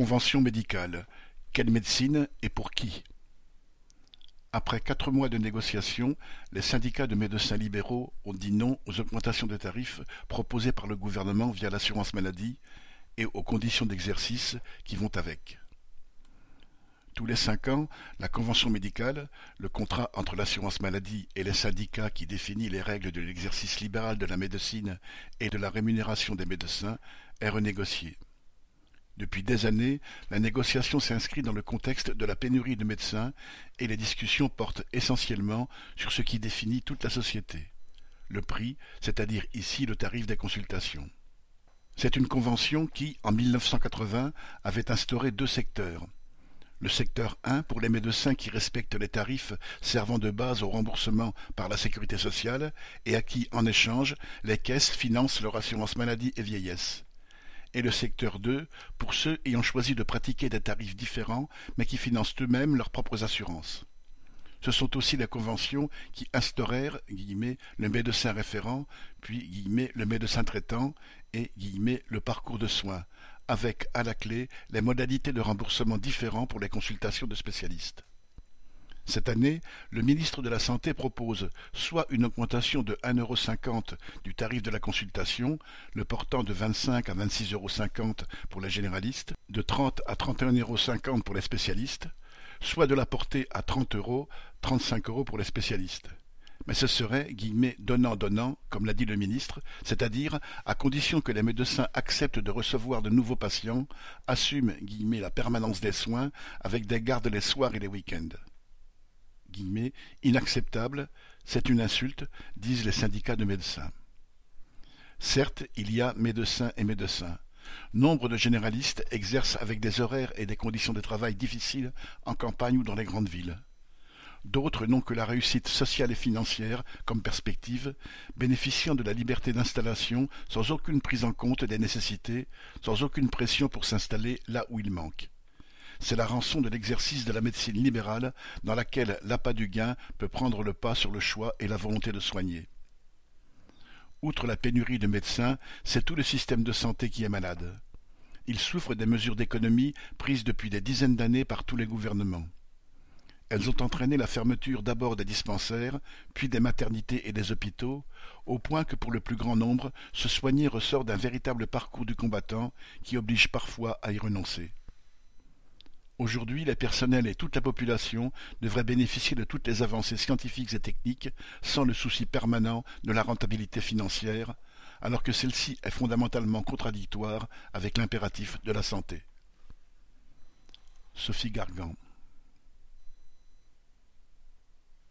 Convention médicale: quelle médecine et pour qui? Après quatre mois de négociations, les syndicats de médecins libéraux ont dit non aux augmentations de tarifs proposées par le gouvernement via l'assurance maladie et aux conditions d'exercice qui vont avec. Tous les cinq ans, la convention médicale, le contrat entre l'assurance maladie et les syndicats qui définit les règles de l'exercice libéral de la médecine et de la rémunération des médecins, est renégocié. Depuis des années, la négociation s'inscrit dans le contexte de la pénurie de médecins et les discussions portent essentiellement sur ce qui définit toute la société. Le prix, c'est-à-dire ici le tarif des consultations. C'est une convention qui, en 1980, avait instauré deux secteurs. Le secteur 1 pour les médecins qui respectent les tarifs servant de base au remboursement par la sécurité sociale et à qui, en échange, les caisses financent leur assurance maladie et vieillesse et le secteur 2 pour ceux ayant choisi de pratiquer des tarifs différents mais qui financent eux-mêmes leurs propres assurances. Ce sont aussi les conventions qui instaurèrent le médecin référent, puis le médecin traitant et le parcours de soins, avec à la clé les modalités de remboursement différents pour les consultations de spécialistes. Cette année, le ministre de la Santé propose soit une augmentation de 1,50€ du tarif de la consultation, le portant de 25 à 26,50€ pour les généralistes, de 30 à 31,50€ pour les spécialistes, soit de la porter à 30 euros, 35 euros pour les spécialistes. Mais ce serait donnant-donnant, comme l'a dit le ministre, c'est-à-dire à condition que les médecins acceptent de recevoir de nouveaux patients, assument la permanence des soins avec des gardes les soirs et les week-ends inacceptable, c'est une insulte, disent les syndicats de médecins. Certes, il y a médecins et médecins. Nombre de généralistes exercent avec des horaires et des conditions de travail difficiles en campagne ou dans les grandes villes. D'autres n'ont que la réussite sociale et financière comme perspective, bénéficiant de la liberté d'installation sans aucune prise en compte des nécessités, sans aucune pression pour s'installer là où il manque. C'est la rançon de l'exercice de la médecine libérale dans laquelle l'appât du gain peut prendre le pas sur le choix et la volonté de soigner. Outre la pénurie de médecins, c'est tout le système de santé qui est malade. Il souffre des mesures d'économie prises depuis des dizaines d'années par tous les gouvernements. Elles ont entraîné la fermeture d'abord des dispensaires, puis des maternités et des hôpitaux, au point que pour le plus grand nombre, se soigner ressort d'un véritable parcours du combattant qui oblige parfois à y renoncer. Aujourd'hui, les personnels et toute la population devraient bénéficier de toutes les avancées scientifiques et techniques sans le souci permanent de la rentabilité financière, alors que celle-ci est fondamentalement contradictoire avec l'impératif de la santé. Sophie Gargan